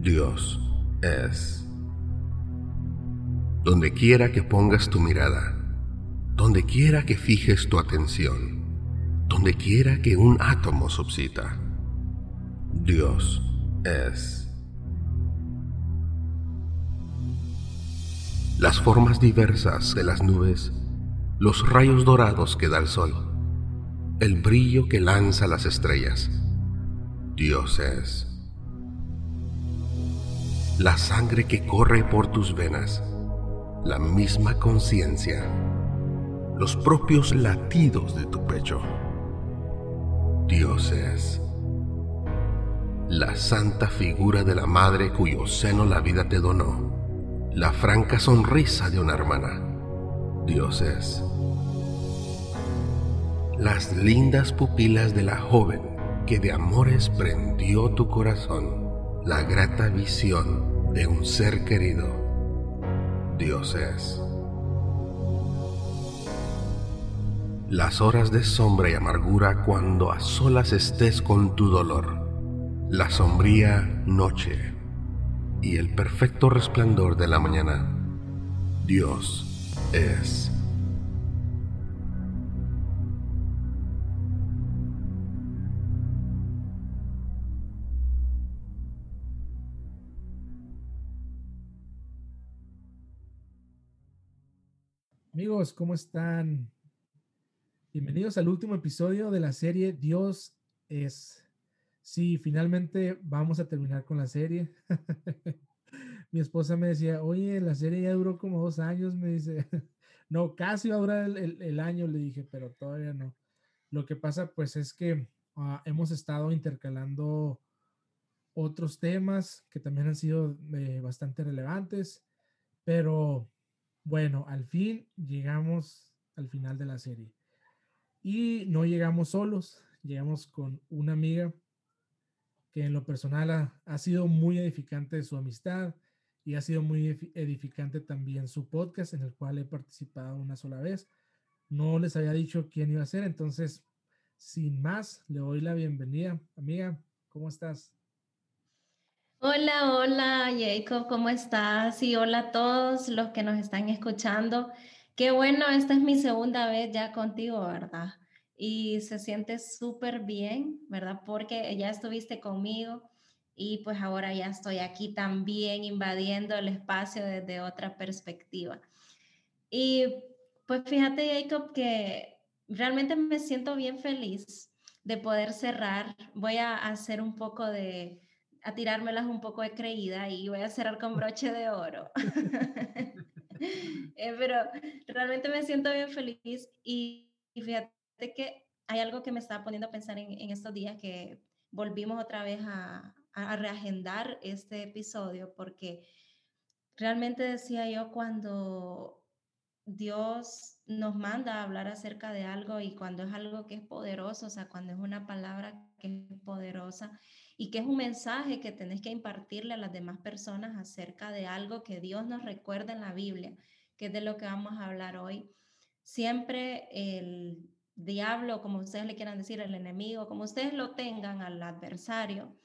Dios es. Donde quiera que pongas tu mirada, donde quiera que fijes tu atención, donde quiera que un átomo subsista, Dios es. Las formas diversas de las nubes, los rayos dorados que da el sol, el brillo que lanza las estrellas, Dios es. La sangre que corre por tus venas, la misma conciencia, los propios latidos de tu pecho, Dios es. La santa figura de la madre cuyo seno la vida te donó, la franca sonrisa de una hermana, Dios es. Las lindas pupilas de la joven que de amores prendió tu corazón la grata visión de un ser querido. Dios es. Las horas de sombra y amargura cuando a solas estés con tu dolor, la sombría noche y el perfecto resplandor de la mañana. Dios es. Amigos, ¿cómo están? Bienvenidos al último episodio de la serie Dios es. Sí, finalmente vamos a terminar con la serie. Mi esposa me decía, oye, la serie ya duró como dos años, me dice. no, casi va a durar el, año, le dije, pero todavía no. Lo que pasa, pues, es que ah, hemos estado intercalando otros temas que también han sido eh, bastante relevantes, pero bueno, al fin llegamos al final de la serie. Y no llegamos solos, llegamos con una amiga que en lo personal ha, sido muy edificante su amistad y ha sido muy edificante también su podcast en el cual he participado una sola vez. No les había dicho quién iba a ser, entonces, sin más, le doy la bienvenida. Amiga, ¿cómo estás? Hola, hola Jacob, ¿cómo estás? Y hola a todos los que nos están escuchando. Qué bueno, esta es mi segunda vez ya contigo, ¿verdad? Y se siente súper bien, ¿verdad? Porque ya estuviste conmigo y pues ahora ya estoy aquí también invadiendo el espacio desde otra perspectiva. Y pues fíjate, Jacob, que realmente me siento bien feliz de poder cerrar. Voy a hacer un poco de a tirármelas un poco de creída y voy a cerrar con broche de oro. Eh, pero realmente me siento bien feliz y, fíjate que hay algo que me está poniendo a pensar en, estos días que volvimos otra vez a, a reagendar este episodio porque realmente decía yo cuando Dios nos manda a hablar acerca de algo y cuando es algo que es poderoso, o sea, cuando es una palabra que es poderosa, y que es un mensaje que tenés que impartirle a las demás personas acerca de algo que Dios nos recuerda en la Biblia, que es de lo que vamos a hablar hoy. Siempre el diablo, como ustedes le quieran decir, el enemigo, como ustedes lo tengan al adversario,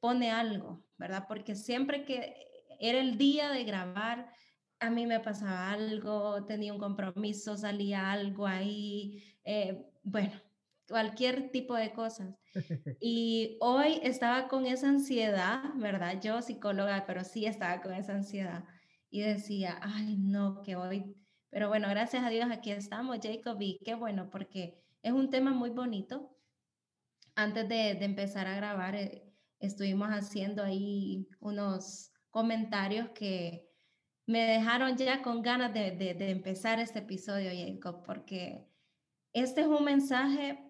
pone algo, ¿verdad? Porque siempre que era el día de grabar, a mí me pasaba algo, tenía un compromiso, salía algo ahí, eh, bueno, cualquier tipo de cosas. Y hoy estaba con esa ansiedad, ¿verdad? Yo psicóloga, pero sí estaba con esa ansiedad y decía, ay, no, que hoy, pero bueno, gracias a Dios aquí estamos, Jacob, y qué bueno, porque es un tema muy bonito. Antes de, empezar a grabar, eh, estuvimos haciendo ahí unos comentarios que me dejaron ya con ganas de, de empezar este episodio, Jacob, porque este es un mensaje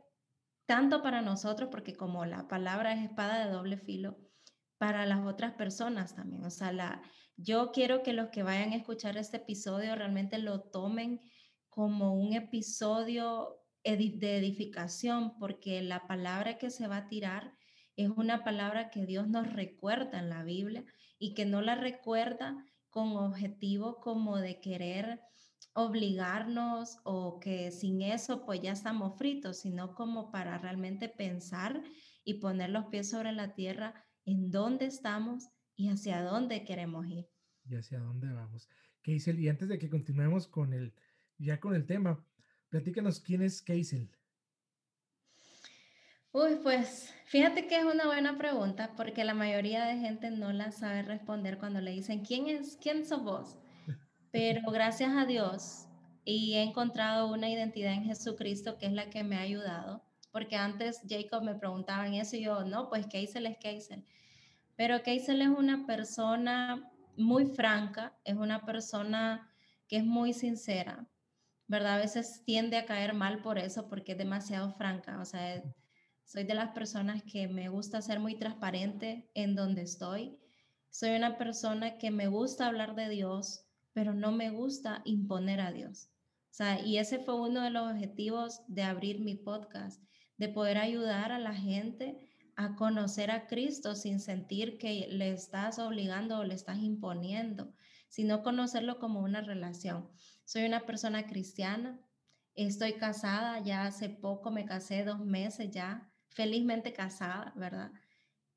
tanto para nosotros, porque como la palabra es espada de doble filo, para las otras personas también. O sea, la, yo quiero que los que vayan a escuchar este episodio realmente lo tomen como un episodio de edificación, porque la palabra que se va a tirar es una palabra que Dios nos recuerda en la Biblia y que no la recuerda con objetivo como de querer obligarnos o que sin eso pues ya estamos fritos, sino como para realmente pensar y poner los pies sobre la tierra en dónde estamos y hacia dónde queremos ir. Y hacia dónde vamos. Keisel, y antes de que continuemos con el, ya con el tema, platícanos quién es Keisel. Uy, pues fíjate que es una buena pregunta porque la mayoría de gente no la sabe responder cuando le dicen, ¿quién es, quién sos vos? Pero gracias a Dios y he encontrado una identidad en Jesucristo que es la que me ha ayudado, porque antes Jacob me preguntaba en eso y yo, no, pues Keisel es Keisel. Pero Keisel es una persona muy franca, es una persona que es muy sincera, ¿verdad? A veces tiende a caer mal por eso, porque es demasiado franca, o sea, soy de las personas que me gusta ser muy transparente en donde estoy. Soy una persona que me gusta hablar de Dios, pero no me gusta imponer a Dios. O sea, y ese fue uno de los objetivos de abrir mi podcast, de poder ayudar a la gente a conocer a Cristo sin sentir que le estás obligando o le estás imponiendo, sino conocerlo como una relación. Soy una persona cristiana, estoy casada, ya hace poco me casé, dos meses ya, felizmente casada, ¿verdad?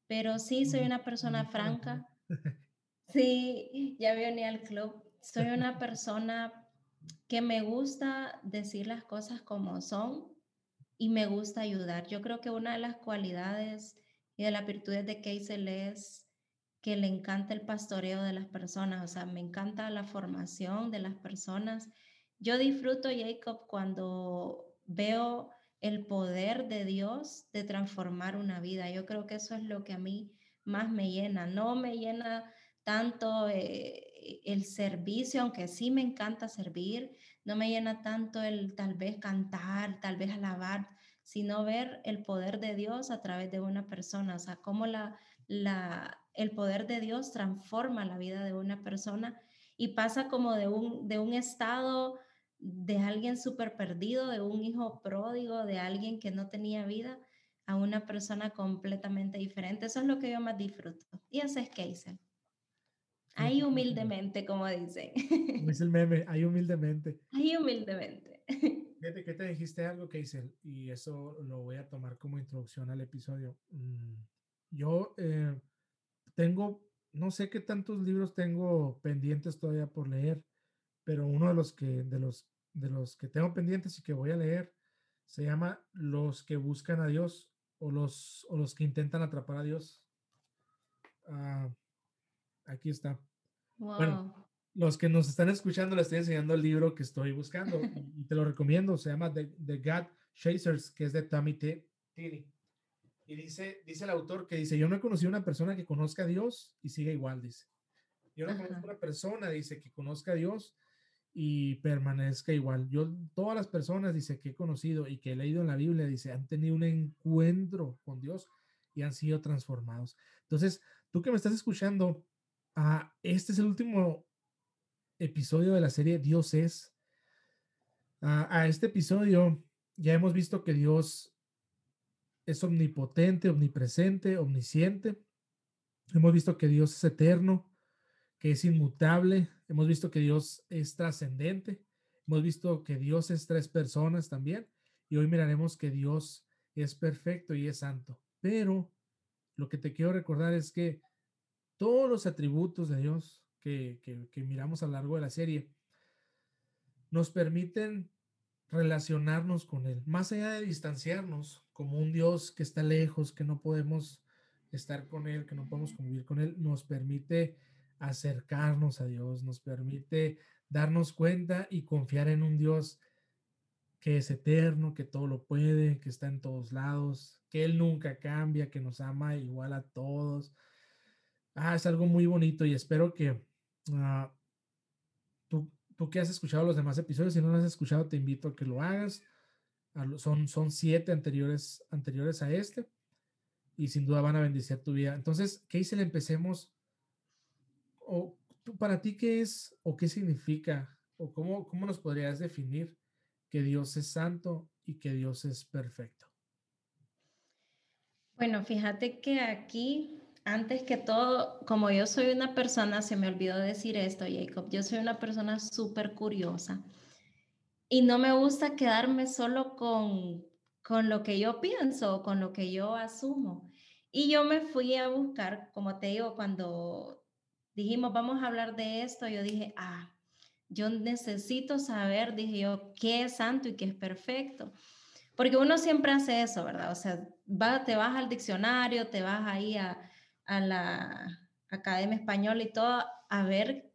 Pero sí soy una persona franca. Sí, ya me uní al club. Soy una persona que me gusta decir las cosas como son y me gusta ayudar. Yo creo que una de las cualidades y de las virtudes de Keisel es que le encanta el pastoreo de las personas, o sea, me encanta la formación de las personas. Yo disfruto, Jacob, cuando veo el poder de Dios de transformar una vida. Yo creo que eso es lo que a mí más me llena. No me llena tanto eh, el servicio, aunque sí me encanta servir, no me llena tanto el tal vez cantar, tal vez alabar, sino ver el poder de Dios a través de una persona, o sea, cómo la, la, el poder de Dios transforma la vida de una persona y pasa como de un, de un estado de alguien súper perdido, de un hijo pródigo, de alguien que no tenía vida, a una persona completamente diferente. Eso es lo que yo más disfruto. Y ese es Keisel. Ahí humildemente, como dicen. Es el meme, ahí humildemente. Ahí humildemente. Fíjate que te dijiste algo, Keisel, y eso lo voy a tomar como introducción al episodio. Mm, yo eh, tengo, no sé qué tantos libros tengo pendientes todavía por leer, pero uno de los que, de los, de los que tengo pendientes y que voy a leer se llama Los que buscan a Dios o los, o los que intentan atrapar a Dios. Ah, aquí está. Bueno, los que nos están escuchando les estoy enseñando el libro que estoy buscando y, te lo recomiendo. Se llama The, The God Chasers, que es de Tommy Tini. Y dice, dice el autor que dice, yo no he conocido una persona que conozca a Dios y siga igual, dice. Yo no conozco una persona, dice, que conozca a Dios y permanezca igual. Yo, todas las personas, dice, que he conocido y que he leído en la Biblia, dice, han tenido un encuentro con Dios y han sido transformados. Entonces, tú que me estás escuchando, ah, este es el último episodio de la serie Dios es. Ah, a este episodio ya hemos visto que Dios es omnipotente, omnipresente, omnisciente. Hemos visto que Dios es eterno, que es inmutable. Hemos visto que Dios es trascendente. Hemos visto que Dios es tres personas también. Y hoy miraremos que Dios es perfecto y es santo. Pero lo que te quiero recordar es que todos los atributos de Dios que, que, miramos a lo largo de la serie nos permiten relacionarnos con Él, más allá de distanciarnos como un Dios que está lejos, que no podemos estar con Él, que no podemos convivir con Él, nos permite acercarnos a Dios, nos permite darnos cuenta y confiar en un Dios que es eterno, que todo lo puede, que está en todos lados, que Él nunca cambia, que nos ama igual a todos. Ah, es algo muy bonito y espero que uh, tú, tú que has escuchado los demás episodios, si no los has escuchado, te invito a que lo hagas. Son, son siete anteriores, anteriores a este y sin duda van a bendecir tu vida. Entonces, ¿qué hice? Empecemos o para ti qué es o qué significa o cómo, cómo nos podrías definir que Dios es santo y que Dios es perfecto? Bueno, fíjate que aquí, antes que todo, como yo soy una persona, se me olvidó decir esto, Jacob, yo soy una persona súper curiosa y no me gusta quedarme solo con, con lo que yo pienso, con lo que yo asumo. Y yo me fui a buscar, como te digo, cuando dijimos, vamos a hablar de esto, yo dije, ah, yo necesito saber, dije yo, qué es santo y qué es perfecto. Porque uno siempre hace eso, ¿verdad? O sea, va, te vas al diccionario, te vas ahí a, a la Academia Española y todo a ver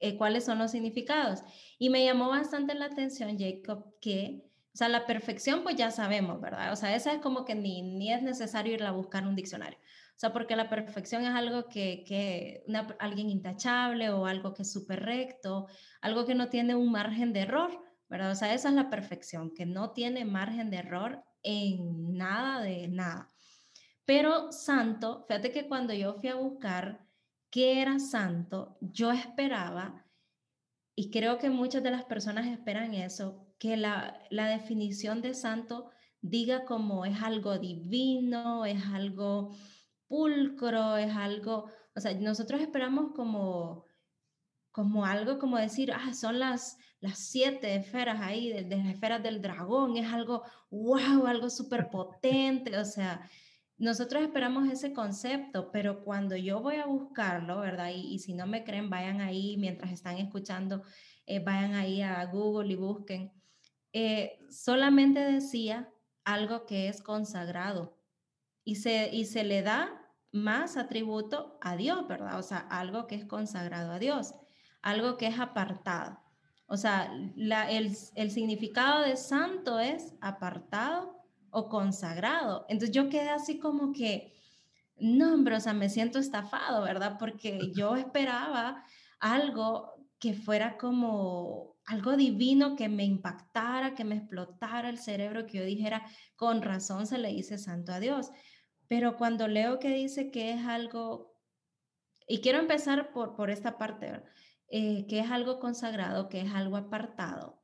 eh, cuáles son los significados. Y me llamó bastante la atención, Jacob, que, o sea, la perfección, pues ya sabemos, ¿verdad? O sea, esa es como que ni, ni es necesario ir a buscar un diccionario. O sea, porque la perfección es algo que, que alguien intachable o algo que es súper recto, algo que no tiene un margen de error, ¿verdad? O sea, esa es la perfección, que no tiene margen de error en nada de nada. Pero santo, fíjate que cuando yo fui a buscar qué era santo, yo esperaba, y creo que muchas de las personas esperan eso, que la, la definición de santo diga como es algo divino, es algo pulcro, es algo, o sea, nosotros esperamos como, como algo como decir, ah, son las, las siete esferas ahí, de, de las esferas del dragón, es algo, wow, algo súper potente, o sea, nosotros esperamos ese concepto, pero cuando yo voy a buscarlo, ¿verdad? Y, si no me creen, vayan ahí mientras están escuchando, eh, vayan ahí a Google y busquen. Eh, solamente decía algo que es consagrado y se, y se le da más atributo a Dios, ¿verdad? O sea, algo que es consagrado a Dios, algo que es apartado. O sea, el, el significado de santo es apartado o consagrado. Entonces yo quedé así como que, no, hombre, o sea, me siento estafado, ¿verdad? Porque yo esperaba algo que fuera como algo divino que me impactara, que me explotara el cerebro, que yo dijera, con razón se le dice santo a Dios. Pero cuando leo que dice que es algo, y quiero empezar por, por esta parte, eh, que es algo consagrado, que es algo apartado,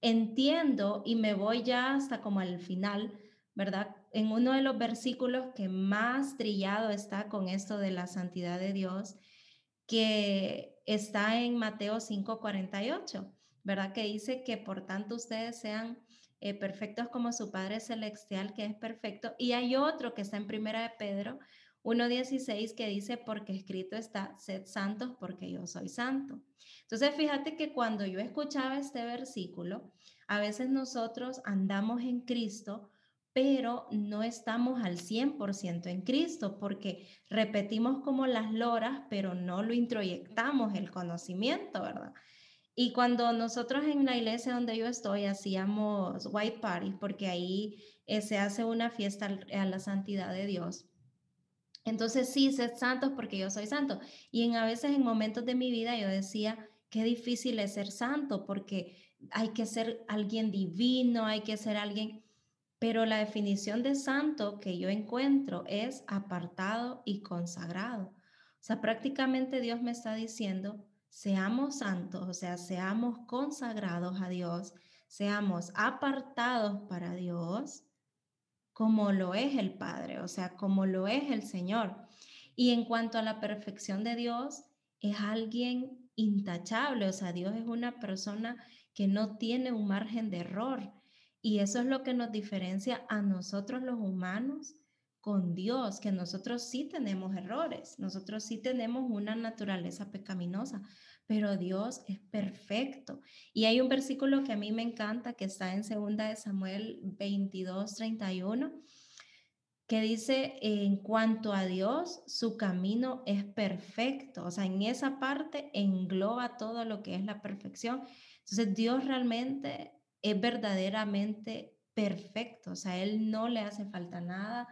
entiendo y me voy ya hasta como al final ¿verdad? En uno de los versículos que más trillado está con esto de la santidad de Dios, que está en Mateo 5:48, ¿verdad? Que dice que por tanto ustedes sean eh, perfectos como su Padre Celestial, que es perfecto. Y hay otro que está en Primera de Pedro 1.16 que dice, porque escrito está, sed santos porque yo soy santo. Entonces, fíjate que cuando yo escuchaba este versículo, a veces nosotros andamos en Cristo, pero no estamos al 100% en Cristo porque repetimos como las loras, pero no lo introyectamos el conocimiento, ¿verdad? Y cuando nosotros en la iglesia donde yo estoy hacíamos white party, porque ahí eh, se hace una fiesta a la santidad de Dios. Entonces sí, sed santos porque yo soy santo. Y en, a veces en momentos de mi vida yo decía, qué difícil es ser santo porque hay que ser alguien divino, hay que ser alguien pero la definición de santo que yo encuentro es apartado y consagrado. O sea, prácticamente Dios me está diciendo, seamos santos, o sea, seamos consagrados a Dios, seamos apartados para Dios, como lo es el Padre, o sea, como lo es el Señor. Y en cuanto a la perfección de Dios, es alguien intachable, o sea, Dios es una persona que no tiene un margen de error. Y eso es lo que nos diferencia a nosotros los humanos con Dios, que nosotros sí tenemos errores, nosotros sí tenemos una naturaleza pecaminosa, pero Dios es perfecto. Y hay un versículo que a mí me encanta que está en 2 de Samuel 22, 31, que dice, en cuanto a Dios, su camino es perfecto. O sea, en esa parte engloba todo lo que es la perfección. Entonces, Dios realmente es verdaderamente perfecto, o sea, Él no le hace falta nada.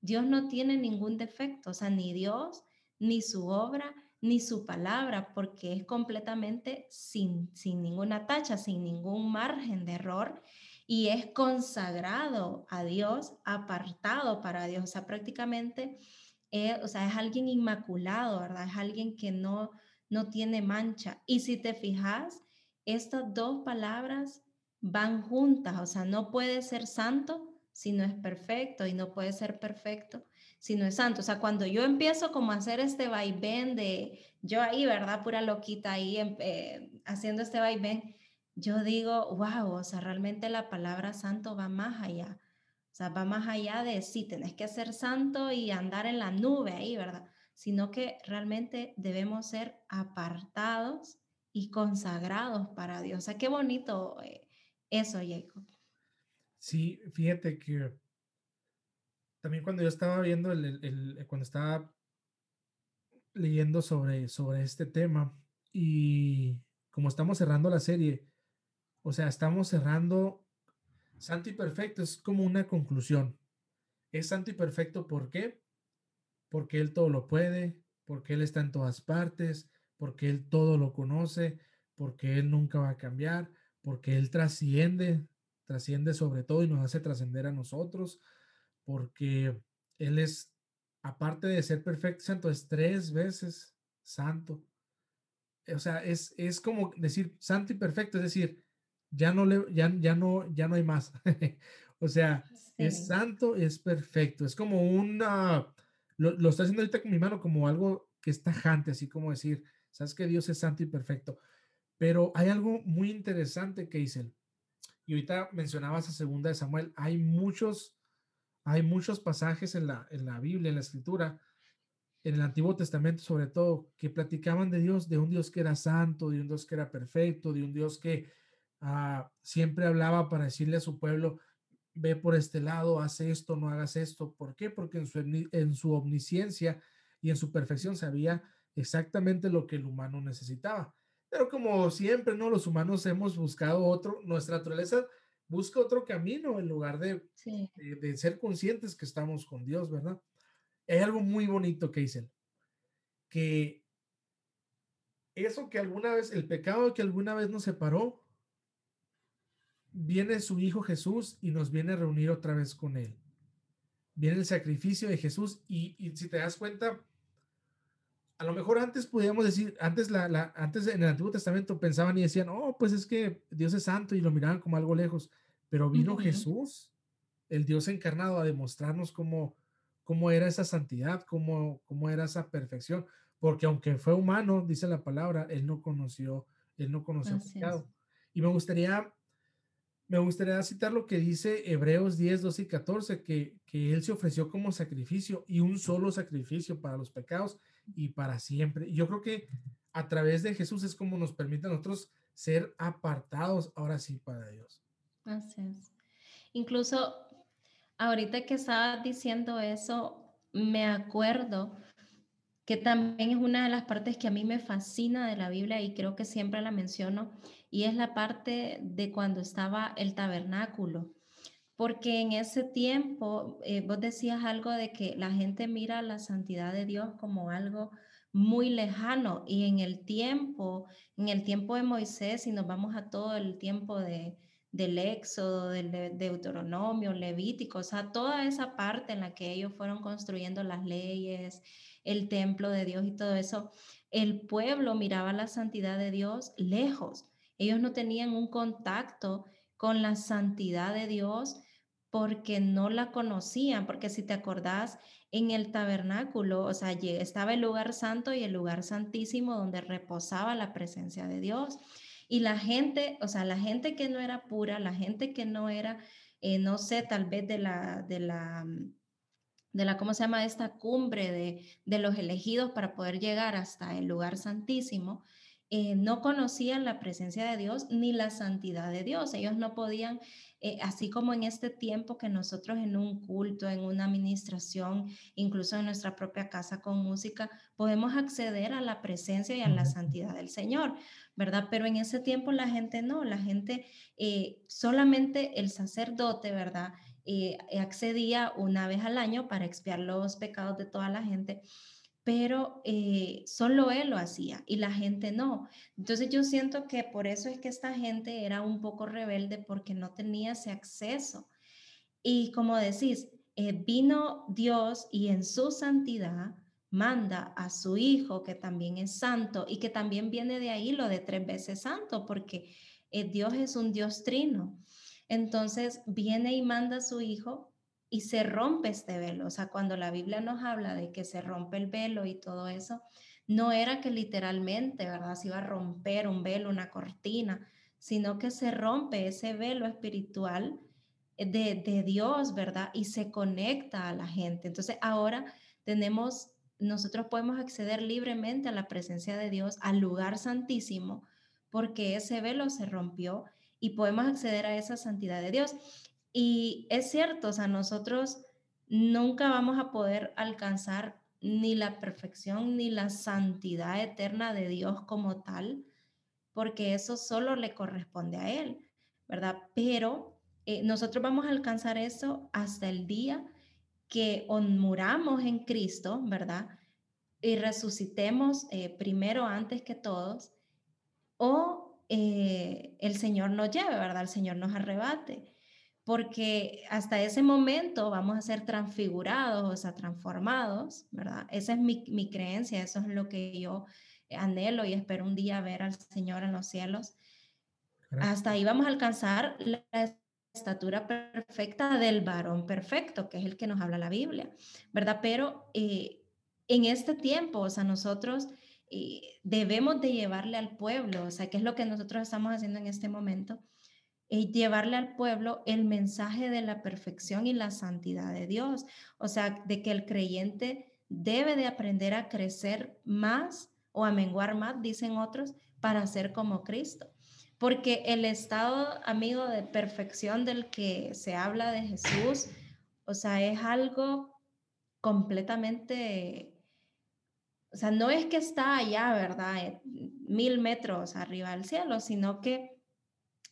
Dios no tiene ningún defecto, o sea, ni Dios, ni su obra, ni su palabra, porque es completamente sin, sin ninguna tacha, sin ningún margen de error y es consagrado a Dios, apartado para Dios, o sea, prácticamente, eh, o sea, es alguien inmaculado, ¿verdad? Es alguien que no, no tiene mancha. Y si te fijas, estas dos palabras van juntas, o sea, no puede ser santo si no es perfecto y no puede ser perfecto si no es santo. O sea, cuando yo empiezo como a hacer este vaivén de, yo ahí, ¿verdad? Pura loquita ahí eh, haciendo este vaivén, yo digo, wow, o sea, realmente la palabra santo va más allá. O sea, va más allá de sí, tenés que ser santo y andar en la nube ahí, ¿verdad? Sino que realmente debemos ser apartados y consagrados para Dios. O sea, qué bonito eh, eso, Jacob. Sí, fíjate que también cuando yo estaba viendo, el, cuando estaba leyendo sobre, sobre este tema y como estamos cerrando la serie, o sea, estamos cerrando Santo y perfecto es como una conclusión. Es santo y perfecto, ¿por qué? Porque Él todo lo puede, porque Él está en todas partes, porque Él todo lo conoce, porque Él nunca va a cambiar, porque Él trasciende, trasciende sobre todo y nos hace trascender a nosotros, porque Él es, aparte de ser perfecto santo, es tres veces santo. O sea, es, es como decir santo y perfecto, es decir, ya no le, ya, ya no, ya no hay más. o sea, es santo, es perfecto. Es como una, lo, lo está haciendo ahorita con mi mano como algo que es tajante, así como decir, sabes que Dios es santo y perfecto. Pero hay algo muy interesante que dicen. Y ahorita mencionabas a segunda de Samuel, hay muchos, hay muchos pasajes en la, en la Biblia, en la escritura, en el Antiguo Testamento sobre todo, que platicaban de Dios, de un Dios que era santo, de un Dios que era perfecto, de un Dios que Ah, siempre hablaba para decirle a su pueblo, ve por este lado, haz esto, no hagas esto. ¿Por qué? Porque en su, en su omnisciencia y en su perfección sabía exactamente lo que el humano necesitaba. Pero como siempre, ¿no? Los humanos hemos buscado otro, nuestra naturaleza busca otro camino en lugar de, de, ser conscientes que estamos con Dios, ¿verdad? Hay algo muy bonito que dicen, que eso que alguna vez, el pecado que alguna vez nos separó, viene su Hijo Jesús y nos viene a reunir otra vez con Él. Viene el sacrificio de Jesús y, si te das cuenta, a lo mejor antes podíamos decir, antes, la, antes en el Antiguo Testamento pensaban y decían, oh, pues es que Dios es santo y lo miraban como algo lejos, pero vino Jesús, el Dios encarnado, a demostrarnos cómo, cómo era esa santidad, cómo, cómo era esa perfección, porque aunque fue humano, dice la palabra, él no conoció, él no conoció pecado. Y me gustaría me gustaría citar lo que dice Hebreos 10, 12 y 14, que, que Él se ofreció como sacrificio y un solo sacrificio para los pecados y para siempre. Yo creo que a través de Jesús es como nos permite a nosotros ser apartados ahora sí para Dios. Así es. Incluso ahorita que estaba diciendo eso, me acuerdo que también es una de las partes que a mí me fascina de la Biblia y creo que siempre la menciono, y es la parte de cuando estaba el tabernáculo. Porque en ese tiempo, eh, vos decías algo de que la gente mira la santidad de Dios como algo muy lejano y en el tiempo, en el tiempo de Moisés, y nos vamos a todo el tiempo de, del Éxodo, del Deuteronomio, Levítico, o sea, toda esa parte en la que ellos fueron construyendo las leyes, el templo de Dios y todo eso, el pueblo miraba la santidad de Dios lejos. Ellos no tenían un contacto con la santidad de Dios porque no la conocían, porque si te acordás, en el tabernáculo, o sea, estaba el lugar santo y el lugar santísimo donde reposaba la presencia de Dios. Y la gente, o sea, la gente que no era pura, la gente que no era, eh, no sé, tal vez de la, de la, de la, ¿cómo se llama? Esta cumbre de, de los elegidos para poder llegar hasta el lugar santísimo, eh, no conocían la presencia de Dios ni la santidad de Dios. Ellos no podían, eh, así como en este tiempo que nosotros en un culto, en una administración, incluso en nuestra propia casa con música, podemos acceder a la presencia y a la santidad del Señor, ¿verdad? Pero en ese tiempo la gente no, la gente eh, solamente el sacerdote, ¿verdad? accedía una vez al año para expiar los pecados de toda la gente pero eh, solo él lo hacía y la gente no. Entonces yo siento que por eso es que esta gente era un poco rebelde porque no tenía ese acceso. Y como decís, eh, vino Dios y en su santidad manda a su hijo que también es santo y que también viene de ahí lo de tres veces santo porque eh, Dios es un Dios trino. Entonces viene y manda a su hijo y se rompe este velo. O sea, cuando la Biblia nos habla de que se rompe el velo y todo eso, no era que literalmente, ¿verdad? Se iba a romper un velo, una cortina, sino que se rompe ese velo espiritual de, de Dios, ¿verdad? Y se conecta a la gente. Entonces ahora tenemos, nosotros podemos acceder libremente a la presencia de Dios, al lugar santísimo, porque ese velo se rompió y podemos acceder a esa santidad de Dios. Y es cierto, o sea, nosotros nunca vamos a poder alcanzar ni la perfección ni la santidad eterna de Dios como tal, porque eso solo le corresponde a Él, ¿verdad? Pero eh, nosotros vamos a alcanzar eso hasta el día que muramos en Cristo, ¿verdad? Y resucitemos eh, primero antes que todos, o eh, el Señor nos lleve, ¿verdad? El Señor nos arrebate porque hasta ese momento vamos a ser transfigurados, o sea, transformados, ¿verdad? Esa es mi, mi, creencia, eso es lo que yo anhelo y espero un día ver al Señor en los cielos. Hasta ahí vamos a alcanzar la estatura perfecta del varón perfecto, que es el que nos habla la Biblia, ¿verdad? Pero eh, en este tiempo, o sea, nosotros eh, debemos de llevarle al pueblo, o sea, ¿qué es lo que nosotros estamos haciendo en este momento? Y llevarle al pueblo el mensaje de la perfección y la santidad de Dios. O sea, de que el creyente debe de aprender a crecer más o a menguar más, dicen otros, para ser como Cristo. Porque el estado, amigo, de perfección del que se habla de Jesús, o sea, es algo completamente, o sea, no es que está allá, ¿verdad? Mil metros arriba del cielo, sino que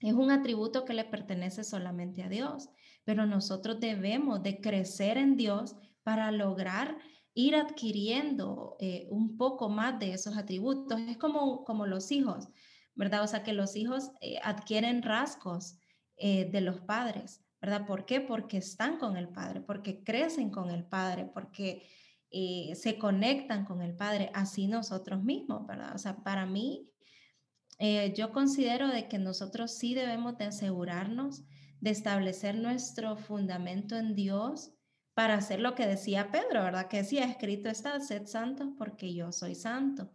es un atributo que le pertenece solamente a Dios, pero nosotros debemos de crecer en Dios para lograr ir adquiriendo eh, un poco más de esos atributos. Es como, como los hijos, ¿verdad? O sea, que los hijos eh, adquieren rasgos eh, de los padres, ¿verdad? ¿Por qué? Porque están con el Padre, porque crecen con el Padre, porque se conectan con el Padre, así nosotros mismos, ¿verdad? O sea, para mí eh, yo considero de que nosotros sí debemos de asegurarnos de establecer nuestro fundamento en Dios para hacer lo que decía Pedro, ¿verdad? Que decía, escrito está, sed santos porque yo soy santo.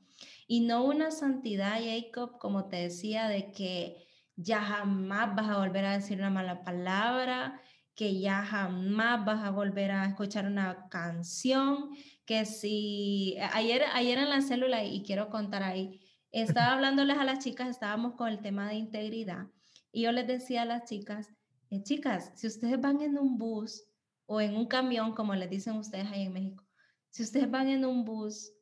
Y no una santidad, Jacob, como te decía, de que ya jamás vas a volver a decir una mala palabra, que ya jamás vas a volver a escuchar una canción, que si ayer, ayer en la célula, y quiero contar ahí, estaba hablándoles a las chicas, estábamos con el tema de integridad y yo les decía a las chicas, eh, chicas, si ustedes van en un bus o en un camión, como les dicen ustedes ahí en México, si ustedes van en un bus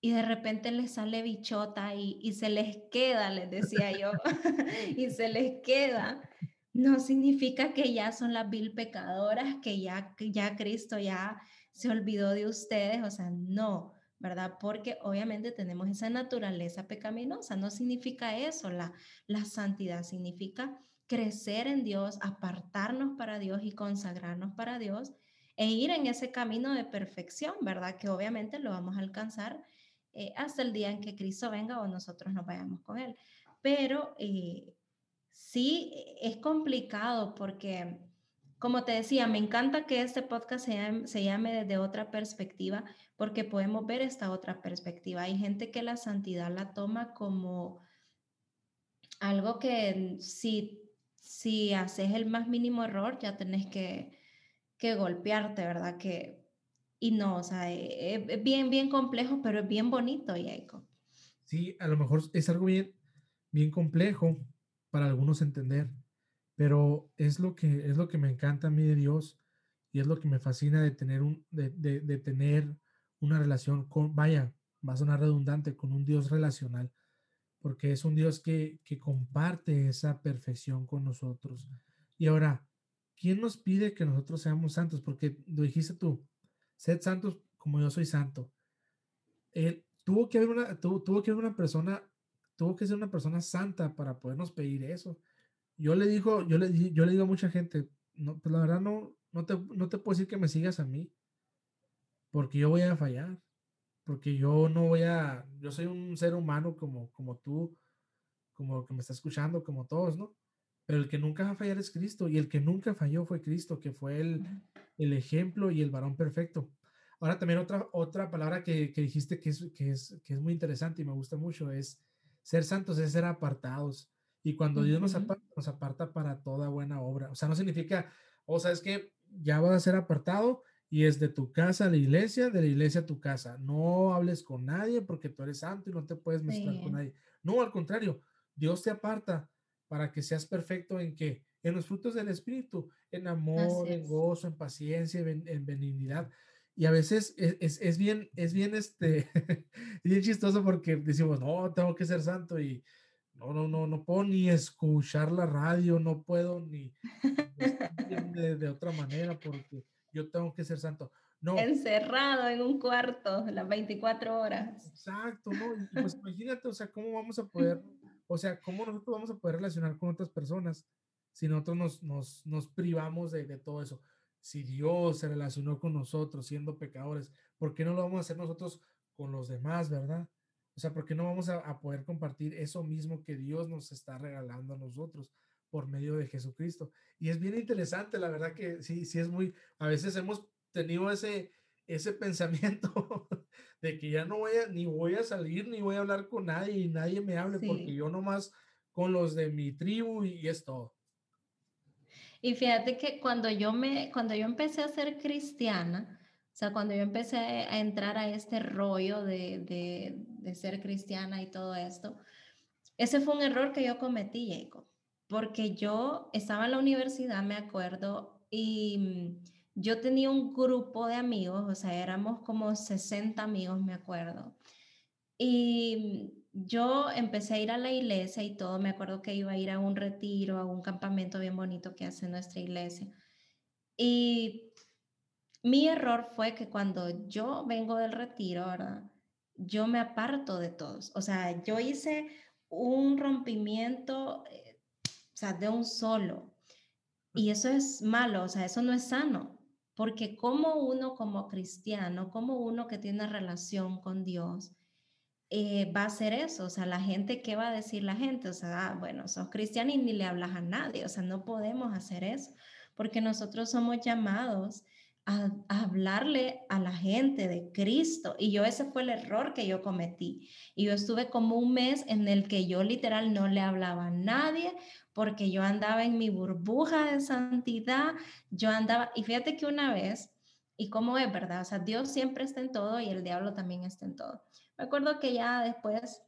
y de repente les sale bichota y, y se les queda, les decía yo, y se les queda, no significa que ya son las vil pecadoras, que ya, ya Cristo ya se olvidó de ustedes, o sea, no ¿verdad? Porque obviamente tenemos esa naturaleza pecaminosa. No significa eso, la, la santidad significa crecer en Dios, apartarnos para Dios y consagrarnos para Dios e ir en ese camino de perfección, ¿verdad? Que obviamente lo vamos a alcanzar eh, hasta el día en que Cristo venga o nosotros nos vayamos con Él. Pero eh, sí es complicado porque como te decía, me encanta que este podcast se llame, desde otra perspectiva porque podemos ver esta otra perspectiva. Hay gente que la santidad la toma como algo que si, si haces el más mínimo error ya tenés que, que golpearte, ¿verdad? Que, y no, o sea, e, e, es, bien, bien complejo, pero es bien bonito, Jacob. Sí, a lo mejor es algo bien, bien complejo para algunos entender pero es lo que, es lo que me encanta a mí de Dios y es lo que me fascina de tener, un, de, de, tener una relación con, vaya, va a sonar redundante, con un Dios relacional, porque es un Dios que, que comparte esa perfección con nosotros. Y ahora, ¿quién nos pide que nosotros seamos santos? Porque lo dijiste tú, sed santos como yo soy santo. Él, tuvo que haber una, tuvo, tuvo que haber una persona, tuvo que ser una persona santa para podernos pedir eso yo le digo, yo le, yo le digo a mucha gente, no, pues la verdad no, no te, no te puedo decir que me sigas a mí, porque yo voy a fallar, porque yo no voy a, yo soy un ser humano como, como tú, como que me está escuchando, como todos, ¿no? Pero el que nunca va a fallar es Cristo, y el que nunca falló fue Cristo, que fue el, el ejemplo y el varón perfecto. Ahora también otra, otra palabra que, que dijiste que es, que, es, que es muy interesante y me gusta mucho es ser santos, es ser apartados. Y cuando Dios nos aparta, nos aparta para toda buena obra. O sea, no significa, o sea, es que ya vas a ser apartado y es de tu casa a la iglesia, de la iglesia a tu casa. No hables con nadie porque tú eres santo y no te puedes mezclar con nadie. No, al contrario, Dios te aparta para que seas perfecto en que en los frutos del espíritu, en amor, en gozo, en paciencia, en, benignidad. Y a veces es, es, bien, es bien, este, bien chistoso porque decimos, no, tengo que ser santo y no, no, no, no puedo ni escuchar la radio, no puedo ni de, de otra manera porque yo tengo que ser santo. No. Encerrado en un cuarto las 24 horas. Exacto, ¿no? Y pues imagínate, o sea, cómo vamos a poder, o sea, cómo nosotros vamos a poder relacionar con otras personas si nosotros nos, nos, nos privamos de, de, todo eso. Si Dios se relacionó con nosotros siendo pecadores, ¿por qué no lo vamos a hacer nosotros con los demás, verdad? O sea, ¿por qué no vamos a, a poder compartir eso mismo que Dios nos está regalando a nosotros? por medio de Jesucristo. Y es bien interesante, la verdad que sí, sí es muy, a veces hemos tenido ese, ese pensamiento de que ya no voy a, ni voy a salir, ni voy a hablar con nadie, y nadie me hable, porque yo nomás con los de mi tribu y, es todo. Y fíjate que cuando yo me, cuando yo empecé a ser cristiana, o sea, cuando yo empecé a entrar a este rollo de, de, de ser cristiana y todo esto, ese fue un error que yo cometí, Jacob porque yo estaba en la universidad, me acuerdo, y mm, yo tenía un grupo de amigos, o sea, éramos como 60 amigos, me acuerdo. Y mm, yo empecé a ir a la iglesia y todo, me acuerdo que iba a ir a un retiro, a un campamento bien bonito que hace nuestra iglesia. Y mi error fue que cuando yo vengo del retiro, ¿verdad? Yo me aparto de todos. O sea, yo hice un rompimiento eh, sea, de un solo. Y eso es malo, o sea, eso no es sano, porque como uno como cristiano, como uno que tiene relación con Dios, eh, va a hacer eso, o sea, la gente, ¿qué va a decir la gente? O sea, ah, bueno, sos cristiano y ni le hablas a nadie, o sea, no podemos hacer eso, porque nosotros somos llamados a, hablarle a la gente de Cristo. Y yo ese fue el error que yo cometí. Y yo estuve como un mes en el que yo literal no le hablaba a nadie porque yo andaba en mi burbuja de santidad, yo andaba, y fíjate que una vez, y cómo es, ¿verdad? O sea, Dios siempre está en todo y el diablo también está en todo. Me acuerdo que ya después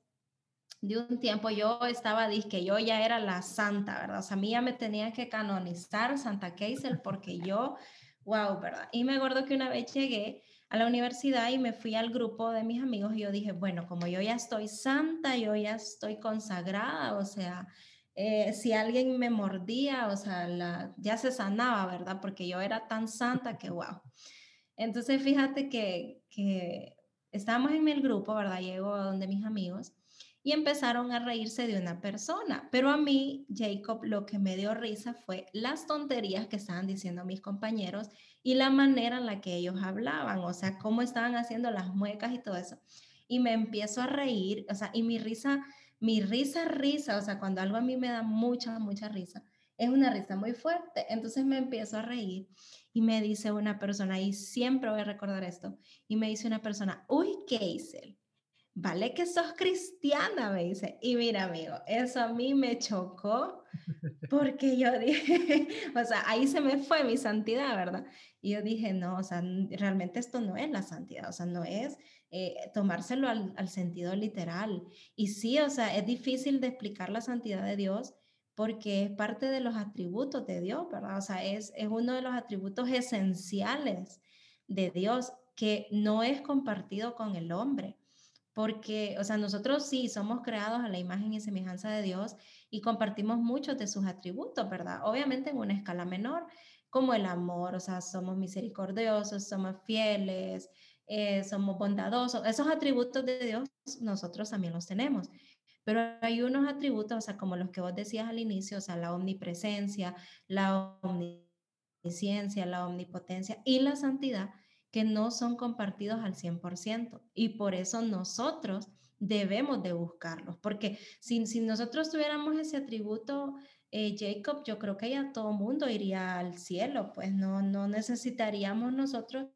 de un tiempo yo estaba, que yo ya era la santa, ¿verdad? O sea, a mí ya me tenía que canonizar Santa Keisel porque yo wow, ¿verdad? Y me acuerdo que una vez llegué a la universidad y me fui al grupo de mis amigos y yo dije, bueno, como yo ya estoy santa, yo ya estoy consagrada, o sea, eh, si alguien me mordía, o sea, la, ya se sanaba, ¿verdad? Porque yo era tan santa que, wow. Entonces, fíjate que, que estábamos en el grupo, ¿verdad? Llego a donde mis amigos y empezaron a reírse de una persona. Pero a mí, Jacob, lo que me dio risa fue las tonterías que estaban diciendo mis compañeros y la manera en la que ellos hablaban, o sea, cómo estaban haciendo las muecas y todo eso. Y me empiezo a reír, o sea, y mi risa, mi risa, risa, o sea, cuando algo a mí me da mucha, mucha risa, es una risa muy fuerte. Entonces me empiezo a reír y me dice una persona, y siempre voy a recordar esto, y me dice una persona, uy, ¿qué hice? Vale que sos cristiana, me dice. Y mira, amigo, eso a mí me chocó porque yo dije, o sea, ahí se me fue mi santidad, ¿verdad? Y yo dije, no, o sea, realmente esto no es la santidad, o sea, no es eh, tomárselo al, al, sentido literal. Y sí, o sea, es difícil de explicar la santidad de Dios porque es parte de los atributos de Dios, ¿verdad? O sea, es, es uno de los atributos esenciales de Dios que no es compartido con el hombre porque, o sea, nosotros sí somos creados a la imagen y semejanza de Dios y compartimos muchos de sus atributos, ¿verdad? Obviamente en una escala menor, como el amor, o sea, somos misericordiosos, somos fieles, eh, somos bondadosos. Esos atributos de Dios nosotros también los tenemos. Pero hay unos atributos, o sea, como los que vos decías al inicio, o sea, la omnipresencia, la omnisciencia, la omnipotencia y la santidad, que no son compartidos al 100%. Y por eso nosotros debemos de buscarlos, porque si, si nosotros tuviéramos ese atributo, eh, Jacob, yo creo que ya todo mundo iría al cielo, pues no, no necesitaríamos nosotros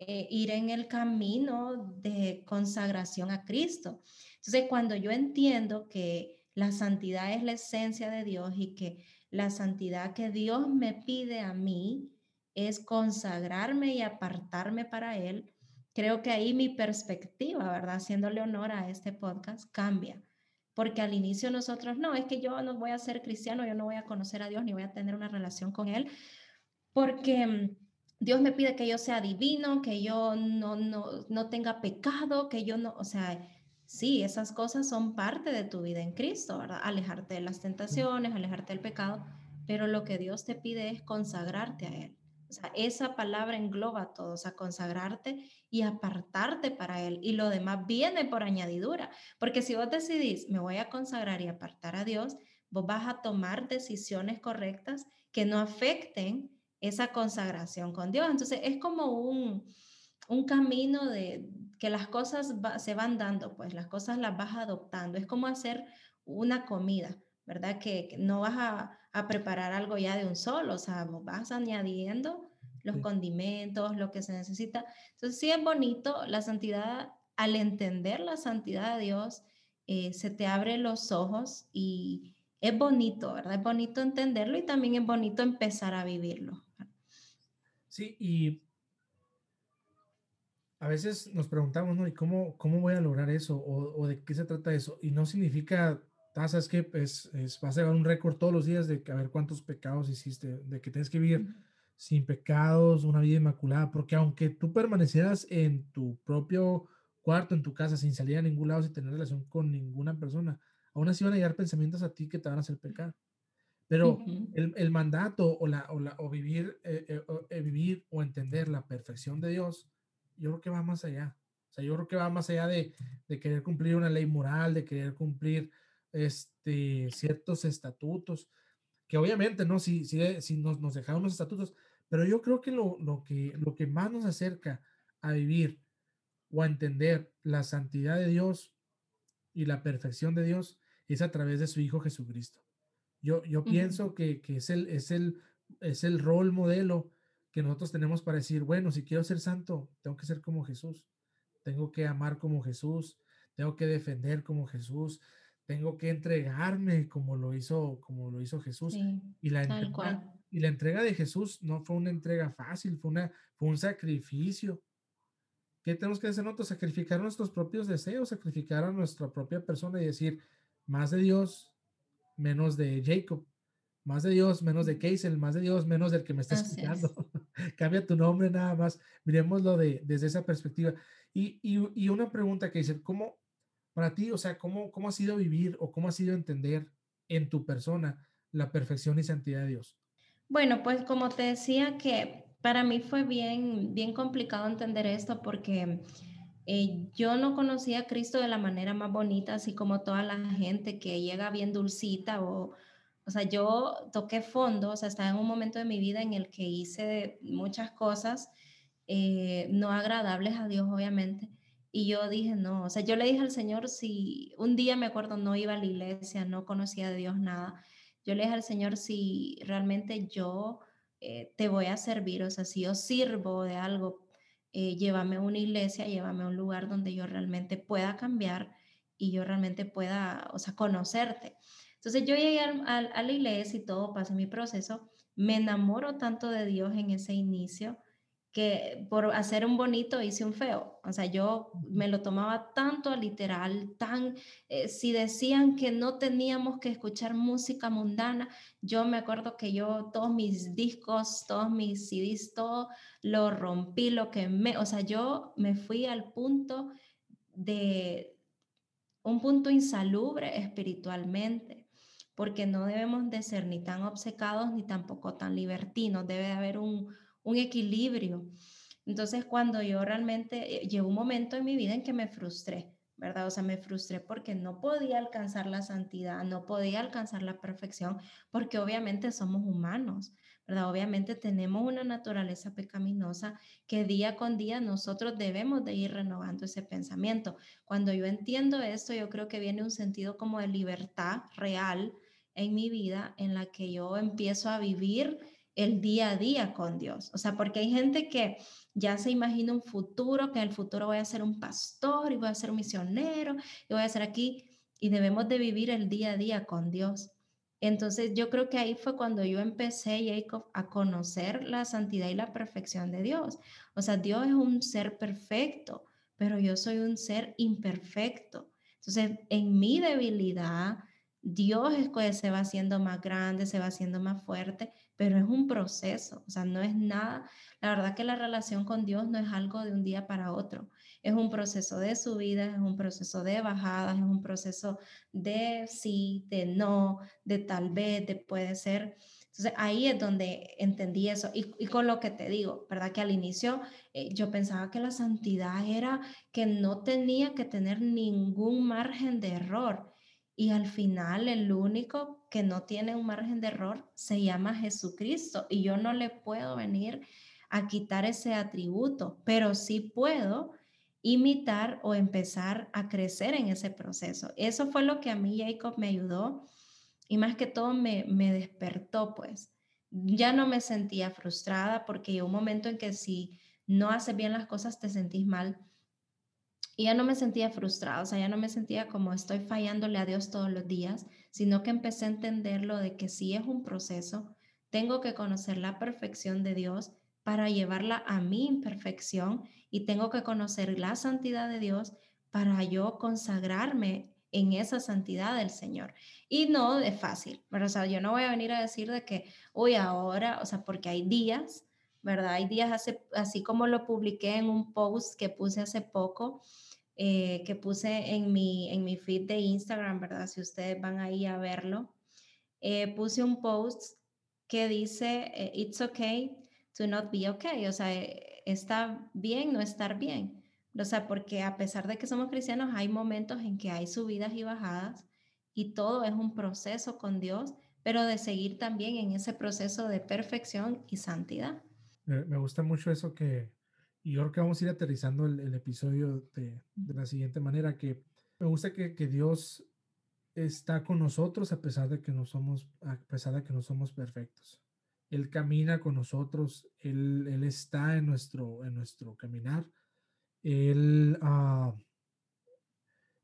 eh, ir en el camino de consagración a Cristo. Entonces, cuando yo entiendo que la santidad es la esencia de Dios y que la santidad que Dios me pide a mí es consagrarme y apartarme para Él, creo que ahí mi perspectiva, ¿verdad? Haciéndole honor a este podcast, cambia. Porque al inicio nosotros, no, es que yo no voy a ser cristiano, yo no voy a conocer a Dios ni voy a tener una relación con Él, porque mm, Dios me pide que yo sea divino, que yo no, no, no tenga pecado, que yo no, o sea, sí, esas cosas son parte de tu vida en Cristo, ¿verdad? Alejarte de las tentaciones, alejarte del pecado, pero lo que Dios te pide es consagrarte a Él. O esa palabra engloba todo, o sea, consagrarte y apartarte para Él. Y lo demás viene por añadidura, porque si vos decidís, me voy a consagrar y apartar a Dios, vos vas a tomar decisiones correctas que no afecten esa consagración con Dios. Entonces, es como un, un camino de que las cosas se van dando, pues las cosas las vas adoptando. Es como hacer una comida, ¿verdad? Que, no vas a, a, preparar algo ya de un solo, o sea, vas añadiendo los condimentos, lo que se necesita. Entonces, sí es bonito la santidad, al entender la santidad de Dios, eh, se te abren los ojos y es bonito, ¿verdad? Es bonito entenderlo y también es bonito empezar a vivirlo. Sí, y a veces nos preguntamos, ¿no? ¿Y cómo, cómo voy a lograr eso? ¿O, o de qué se trata eso? Y no significa, tasas que es, es, vas a llevar un récord todos los días de a ver cuántos pecados hiciste, de que tienes que vivir sin pecados, una vida inmaculada, porque aunque tú permanecieras en tu propio cuarto, en tu casa, sin salir a ningún lado, sin tener relación con ninguna persona, aún así van a llegar pensamientos a ti que te van a hacer pecar. Pero el, el, mandato o, la, o, la, o vivir, eh, eh, eh, vivir o entender la perfección de Dios, yo creo que va más allá. O sea, yo creo que va más allá de, de querer cumplir una ley moral, de querer cumplir este, ciertos estatutos, que obviamente, ¿no? Si, si, si nos, nos dejaron los estatutos, pero yo creo que lo, lo que lo que más nos acerca a vivir o a entender la santidad de Dios y la perfección de Dios es a través de su Hijo Jesucristo. Yo, yo pienso que, que, es, el, es, el, es el rol modelo que nosotros tenemos para decir, bueno, si quiero ser santo, tengo que ser como Jesús, tengo que amar como Jesús, tengo que defender como Jesús, tengo que entregarme como lo hizo, como lo hizo Jesús. y, la entrega, y la entrega de Jesús no fue una entrega fácil, fue, una, fue un sacrificio. ¿Qué tenemos que hacer nosotros? Sacrificar nuestros propios deseos, sacrificar a nuestra propia persona y decir, más de Dios, menos de Jacob, más de Dios, menos de Keisel, más de Dios, menos del que me está escuchando. Cambia tu nombre nada más. Miremoslo de, desde esa perspectiva. Y, y, y una pregunta, Keisel, ¿cómo, para ti, o sea, ¿cómo, ¿cómo ha sido vivir o cómo ha sido entender en tu persona la perfección y santidad de Dios? Bueno, pues como te decía que para mí fue bien, bien complicado entender esto porque eh, yo no conocía a Cristo de la manera más bonita, así como toda la gente que llega bien dulcita o, o sea, yo toqué fondo, o sea, estaba en un momento de mi vida en el que hice muchas cosas eh, no agradables a Dios, obviamente y yo dije, no, o sea, yo le dije al Señor, si un día me acuerdo, no iba a la iglesia, no conocía de Dios nada, yo le dije al Señor, si realmente yo eh, te voy a servir, o sea, si yo sirvo de algo, eh, llévame a una iglesia, llévame a un lugar donde yo realmente pueda cambiar y yo realmente pueda, o sea, conocerte. Entonces yo llegué a, a la iglesia y todo, pasé mi proceso, me enamoro tanto de Dios en ese inicio que por hacer un bonito hice un feo. O sea, yo me lo tomaba tanto literal, tan, eh, si decían que no teníamos que escuchar música mundana, yo me acuerdo que yo todos mis discos, todos mis CDs, todo lo rompí, lo quemé. O sea, yo me fui al punto de un punto insalubre espiritualmente porque no debemos de ser ni tan obcecados ni tampoco tan libertinos, debe de haber un, un equilibrio. Entonces, cuando yo realmente, eh, llegó un momento en mi vida en que me frustré, ¿verdad? O sea, me frustré porque no podía alcanzar la santidad, no podía alcanzar la perfección, porque obviamente somos humanos, ¿verdad? Obviamente tenemos una naturaleza pecaminosa que día con día nosotros debemos de ir renovando ese pensamiento. Cuando yo entiendo esto, yo creo que viene un sentido como de libertad real en mi vida en la que yo empiezo a vivir el día a día con Dios. O sea, porque hay gente que ya se imagina un futuro, que en el futuro voy a ser un pastor y voy a ser un misionero y voy a ser aquí. Y debemos de vivir el día a día con Dios. Entonces yo creo que ahí fue cuando yo empecé, Jacob, a conocer la santidad y la perfección de Dios. O sea, Dios es un ser perfecto, pero yo soy un ser imperfecto. Entonces, en mi debilidad, Dios es que se va haciendo más grande, se va haciendo más fuerte, pero es un proceso, o sea, no es nada. La verdad que la relación con Dios no es algo de un día para otro, es un proceso de subida, es un proceso de bajadas, es un proceso de sí, de no, de tal vez, de puede ser. Entonces ahí es donde entendí eso. Y, con lo que te digo, ¿verdad? Que al inicio eh, yo pensaba que la santidad era que no tenía que tener ningún margen de error. Y al final el único que no tiene un margen de error se llama Jesucristo. Y yo no le puedo venir a quitar ese atributo, pero sí puedo imitar o empezar a crecer en ese proceso. Eso fue lo que a mí Jacob me ayudó y más que todo me, me despertó, pues. Ya no me sentía frustrada porque llegó un momento en que si no haces bien las cosas te sentís mal y ya no me sentía frustrada, o sea, ya no me sentía como estoy fallándole a Dios todos los días, sino que empecé a entenderlo de que si es un proceso, tengo que conocer la perfección de Dios para llevarla a mi imperfección y tengo que conocer la santidad de Dios para yo consagrarme en esa santidad del Señor. Y no es fácil, pero O sea, yo no voy a venir a decir de que, uy, ahora, o sea, porque hay días, ¿verdad? Hay días, hace, así como lo publiqué en un post que puse hace poco, eh, que puse en mi, en mi feed de Instagram, ¿verdad? Si ustedes van ahí a verlo, eh, puse un post que dice, eh, it's okay to not be okay, o sea, está bien no estar bien. O sea, porque a pesar de que somos cristianos, hay momentos en que hay subidas y bajadas y todo es un proceso con Dios, pero de seguir también en ese proceso de perfección y santidad. Me gusta mucho eso que, y yo creo que vamos a ir aterrizando el, episodio de, de, la siguiente manera, que me gusta que, que, Dios está con nosotros a pesar de que no somos, a pesar de que no somos perfectos. Él camina con nosotros, Él, él está en nuestro, en nuestro caminar. Él, uh,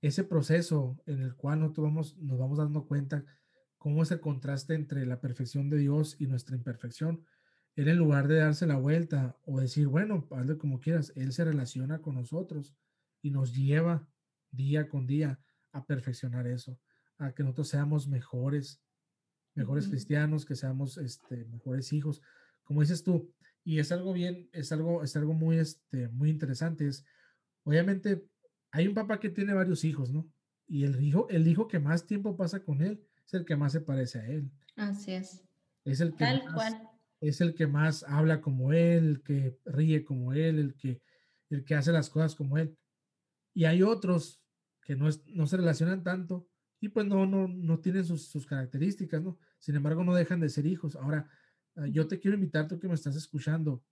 ese proceso en el cual nosotros vamos, nos vamos dando cuenta cómo es el contraste entre la perfección de Dios y nuestra imperfección él en lugar de darse la vuelta o decir, bueno, hazle como quieras, Él se relaciona con nosotros y nos lleva día con día a perfeccionar eso, a que nosotros seamos mejores, mejores cristianos, que seamos este, mejores hijos, como dices tú. Y es algo bien, es algo, es algo muy, este, muy interesante. Es, obviamente, hay un papá que tiene varios hijos, ¿no? Y el hijo, el hijo que más tiempo pasa con él es el que más se parece a él. Así es. Es el que Tal cual es el que más habla como él, el que ríe como él, el que, el que hace las cosas como él. Y hay otros que no, no se relacionan tanto y pues no, no, no tienen sus, sus, características, ¿no? Sin embargo, no dejan de ser hijos. Ahora, ah, yo te quiero invitar, tú que me estás escuchando,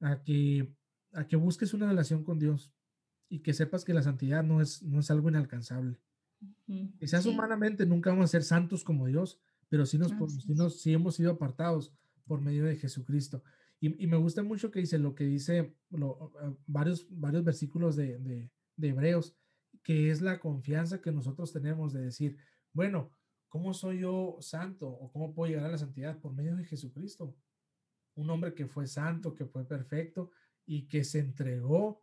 a que, a que busques una relación con Dios y que sepas que la santidad no es, no es algo inalcanzable. Quizás humanamente nunca vamos a ser santos como Dios, pero sí, nos, sí, nos, sí hemos sido apartados por medio de Jesucristo. Y, me gusta mucho que dice lo que dice ah, varios, varios versículos de, de, de, Hebreos, que es la confianza que nosotros tenemos de decir, bueno, ¿cómo soy yo santo o cómo puedo llegar a la santidad? Por medio de Jesucristo. Un hombre que fue santo, que fue perfecto y que se entregó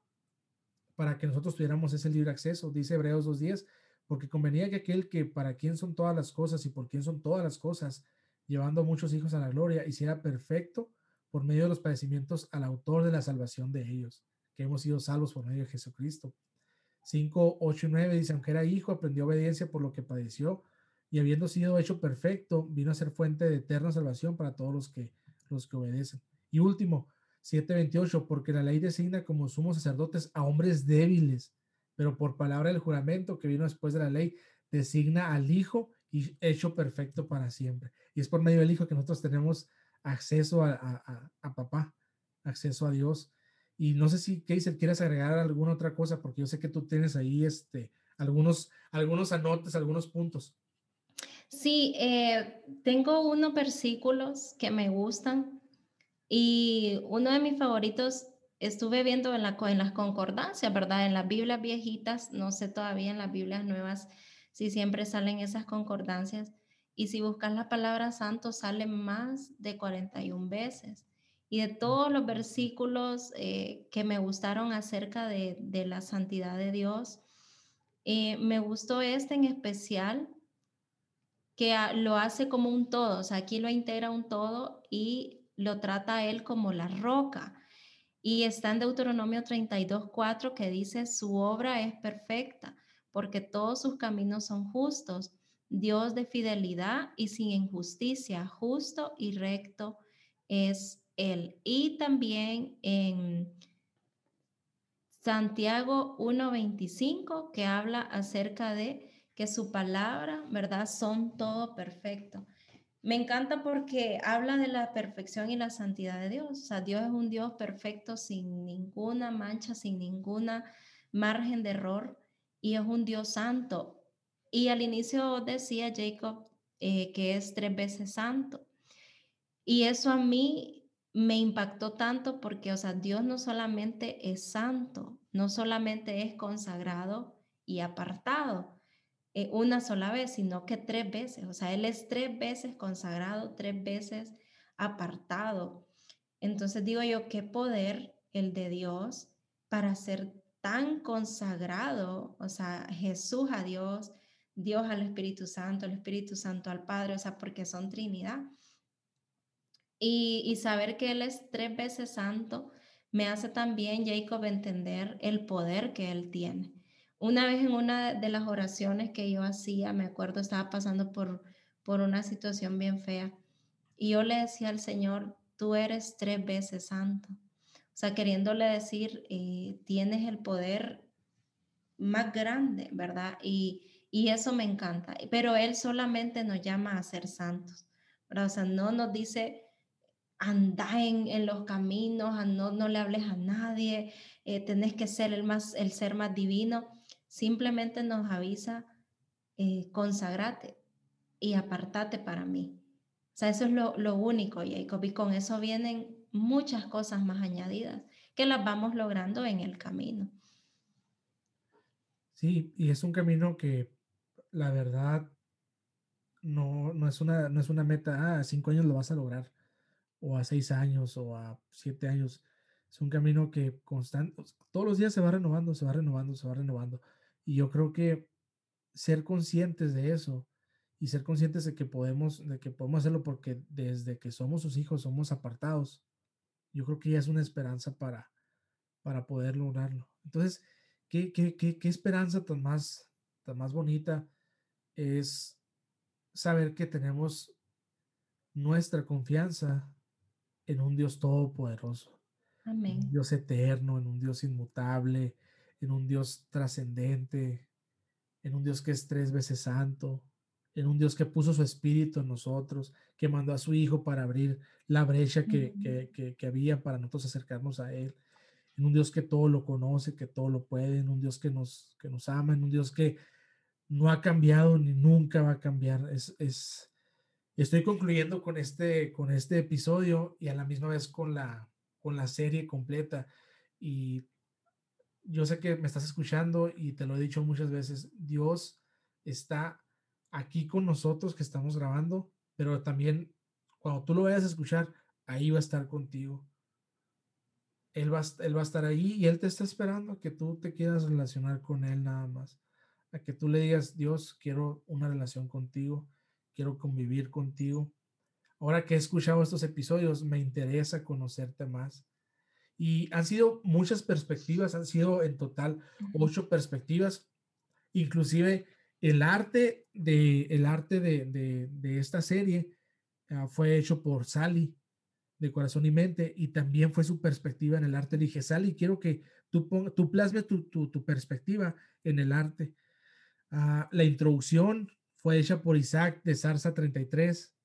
para que nosotros tuviéramos ese libre acceso, dice Hebreos 2.10, porque convenía que aquel que para quien son todas las cosas y por quien son todas las cosas, llevando muchos hijos a la gloria, y era perfecto por medio de los padecimientos al autor de la salvación de ellos, que hemos sido salvos por medio de Jesucristo. 5, 8 y 9 dice, aunque era hijo, aprendió obediencia por lo que padeció, y habiendo sido hecho perfecto, vino a ser fuente de eterna salvación para todos los que, los que obedecen. Y último, 7.28, porque la ley designa como sumos sacerdotes a hombres débiles, pero por palabra del juramento que vino después de la ley, designa al Hijo y hecho perfecto para siempre. Y es por medio del Hijo que nosotros tenemos acceso a, a, papá, acceso a Dios. Y no sé si, Keisel, quieres agregar alguna otra cosa, porque yo sé que tú tienes ahí este, algunos, algunos anotes, algunos puntos. Sí, eh, tengo unos versículos que me gustan y uno de mis favoritos estuve viendo en, la, en las concordancias, ¿verdad? En las Biblias viejitas, no sé todavía en las Biblias nuevas si siempre salen esas concordancias, Y si buscas la palabra santo, sale más de 41 veces. Y de todos los versículos eh, que me gustaron acerca de, la santidad de Dios, eh, me gustó este en especial, que lo hace como un todo, o sea, aquí lo integra un todo y lo trata a él como la roca. Y está en Deuteronomio 32.4 que dice, su obra es perfecta, porque todos sus caminos son justos. Dios de fidelidad y sin injusticia, justo y recto es Él. Y también en Santiago 1.25, que habla acerca de que su palabra, ¿verdad? Son todo perfecto. Me encanta porque habla de la perfección y la santidad de Dios. O sea, Dios es un Dios perfecto sin ninguna mancha, sin ninguna margen de error y es un Dios santo. Y al inicio decía Jacob eh, que es tres veces santo. Y eso a mí me impactó tanto porque, o sea, Dios no solamente es santo, no solamente es consagrado y apartado eh, una sola vez, sino que tres veces. O sea, Él es tres veces consagrado, tres veces apartado. Entonces digo yo, qué poder el de Dios para ser tan consagrado, o sea, Jesús a Dios, Dios al Espíritu Santo, el Espíritu Santo al Padre, o sea, porque son Trinidad. Y, y saber que Él es tres veces santo me hace también, Jacob, entender el poder que Él tiene. Una vez en una de las oraciones que yo hacía, me acuerdo, estaba pasando por, por una situación bien fea y yo le decía al Señor, tú eres tres veces santo. O sea, queriéndole decir, eh, tienes el poder más grande, ¿verdad? Y, y eso me encanta. Pero Él solamente nos llama a ser santos, ¿verdad? O sea, no nos dice, anda en, los caminos, no, no le hables a nadie, eh, tenés que ser el, más, el ser más divino. Simplemente nos avisa, eh, consagrate y apartate para mí. O sea, eso es lo, lo único, Jacob, y con eso vienen muchas cosas más añadidas que las vamos logrando en el camino. Sí, y es un camino que la verdad no, no, es, una, no es una meta, ah, a cinco años lo vas a lograr, o a seis años, o a siete años. Es un camino que constante, todos los días se va renovando, se va renovando, se va renovando. Y yo creo que ser conscientes de eso y ser conscientes de que podemos, de que podemos hacerlo porque desde que somos sus hijos somos apartados, yo creo que ya es una esperanza para, para poder lograrlo. Entonces, ¿qué, qué, qué, qué esperanza tan más, tan más bonita es saber que tenemos nuestra confianza en un Dios todopoderoso, Amén. en un Dios eterno, en un Dios inmutable, en un Dios trascendente, en un Dios que es tres veces santo, en un Dios que puso su espíritu en nosotros, que mandó a su Hijo para abrir la brecha que, que, que, había para nosotros acercarnos a Él, en un Dios que todo lo conoce, que todo lo puede, en un Dios que nos, que nos ama, en un Dios que no ha cambiado ni nunca va a cambiar. Es, es, estoy concluyendo con este, con este episodio y a la misma vez con la, con la serie completa. Y yo sé que me estás escuchando y te lo he dicho muchas veces, Dios está aquí con nosotros que estamos grabando, pero también cuando tú lo vayas a escuchar, ahí va a estar contigo. Él va, él va a estar ahí y Él te está esperando a que tú te quieras relacionar con Él nada más. A que tú le digas, Dios, quiero una relación contigo, quiero convivir contigo. Ahora que he escuchado estos episodios, me interesa conocerte más. Y han sido muchas perspectivas, han sido en total ocho perspectivas. Inclusive el arte de, el arte de, de, esta serie ah, fue hecho por Sally de Corazón y Mente y también fue su perspectiva en el arte. Le dije, Sally, quiero que tú, ponga, tú plasmes tu, tu, perspectiva en el arte. Ah, la introducción fue hecha por Isaac de Zarza 33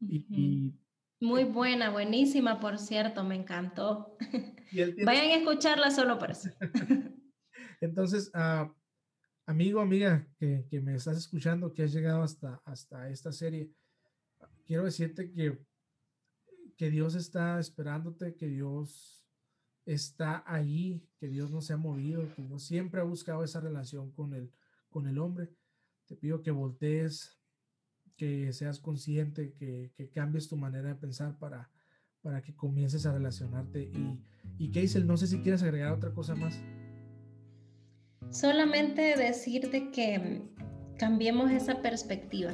y, muy buena, buenísima, por cierto, me encantó. Vayan a escucharla solo por eso. Entonces, uh, amigo, amiga, que, que, me estás escuchando, que has llegado hasta, hasta esta serie, quiero decirte que, que Dios está esperándote, que Dios está ahí, que Dios no se ha movido, que Dios siempre ha buscado esa relación con el, con el hombre. Te pido que voltees, que seas consciente, que, que, cambies tu manera de pensar para, para que comiences a relacionarte. Y, y Keisel, no sé si quieres agregar otra cosa más. Solamente decirte que cambiemos esa perspectiva,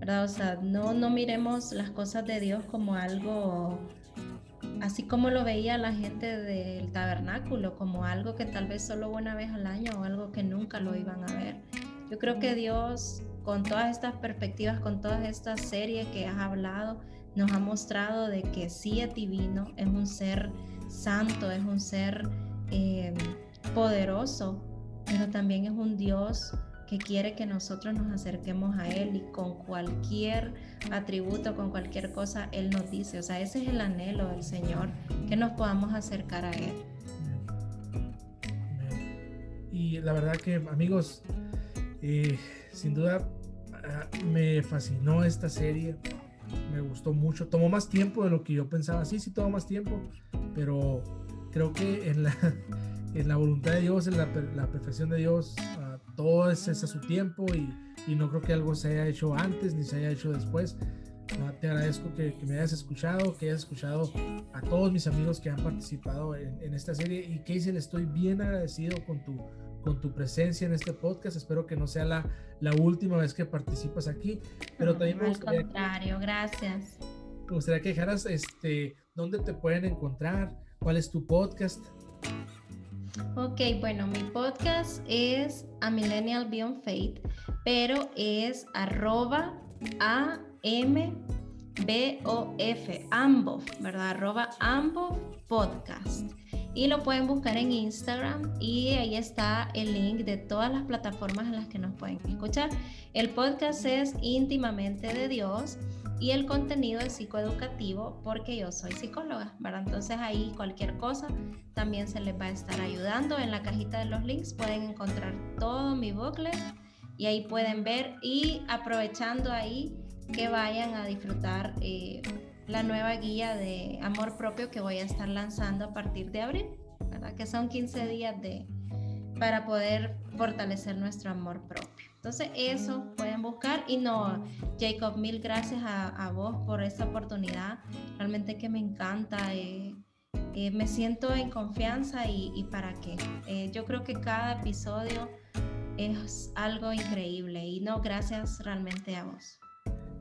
¿verdad? O sea, no, no miremos las cosas de Dios como algo así como lo veía la gente del tabernáculo, como algo que tal vez solo una vez al año o algo que nunca lo iban a ver. Yo creo que Dios, con todas estas perspectivas, con todas estas series que has hablado, nos ha mostrado de que sí es divino, es un ser santo, es un ser eh, poderoso, pero también es un Dios que quiere que nosotros nos acerquemos a Él y con cualquier atributo, con cualquier cosa, Él nos dice. O sea, ese es el anhelo del Señor, que nos podamos acercar a Él. Y la verdad que, amigos, eh, sin duda ah, me fascinó esta serie, me gustó mucho, tomó más tiempo de lo que yo pensaba, sí, sí tomó más tiempo, pero creo que en la, en la voluntad de Dios, en la, la perfección de Dios, todo es, a su tiempo y, y, no creo que algo se haya hecho antes ni se haya hecho después. te agradezco que, me hayas escuchado, que hayas escuchado a todos mis amigos que han participado en, esta serie y Casey, le estoy bien agradecido con tu, con tu presencia en este podcast. Espero que no sea la, la última vez que participas aquí, pero también me gustaría... Al contrario, gracias. Me gustaría que dejaras este, dónde te pueden encontrar, cuál es tu podcast. Ok, bueno, mi podcast es A Millennial Beyond Faith, pero es arroba A M B O F, ambos, ¿verdad? Arroba ambos podcast. Y lo pueden buscar en Instagram y ahí está el link de todas las plataformas en las que nos pueden escuchar. El podcast es íntimamente de Dios y el contenido es psicoeducativo porque yo soy psicóloga, ¿verdad? Entonces ahí cualquier cosa también se les va a estar ayudando. En la cajita de los links pueden encontrar todo mi booklet y ahí pueden ver y aprovechando ahí que vayan a disfrutar eh, la nueva guía de amor propio que voy a estar lanzando a partir de abril, ¿verdad? Que son 15 días de, para poder fortalecer nuestro amor propio. Entonces eso pueden buscar y no, Jacob, mil gracias a, vos por esta oportunidad. Realmente que me encanta. Eh, eh, me siento en confianza y, para qué. Eh, yo creo que cada episodio es algo increíble y no, gracias realmente a vos.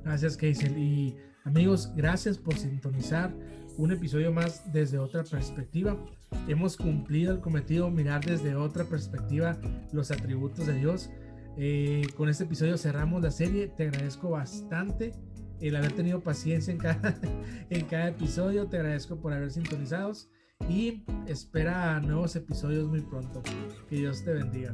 Gracias, Keisel. Y amigos, gracias por sintonizar un episodio más desde otra perspectiva. Hemos cumplido el cometido mirar desde otra perspectiva los atributos de Dios. Eh, con este episodio cerramos la serie. Te agradezco bastante el haber tenido paciencia en cada, en cada episodio. Te agradezco por haber sintonizados y espera nuevos episodios muy pronto. Que Dios te bendiga.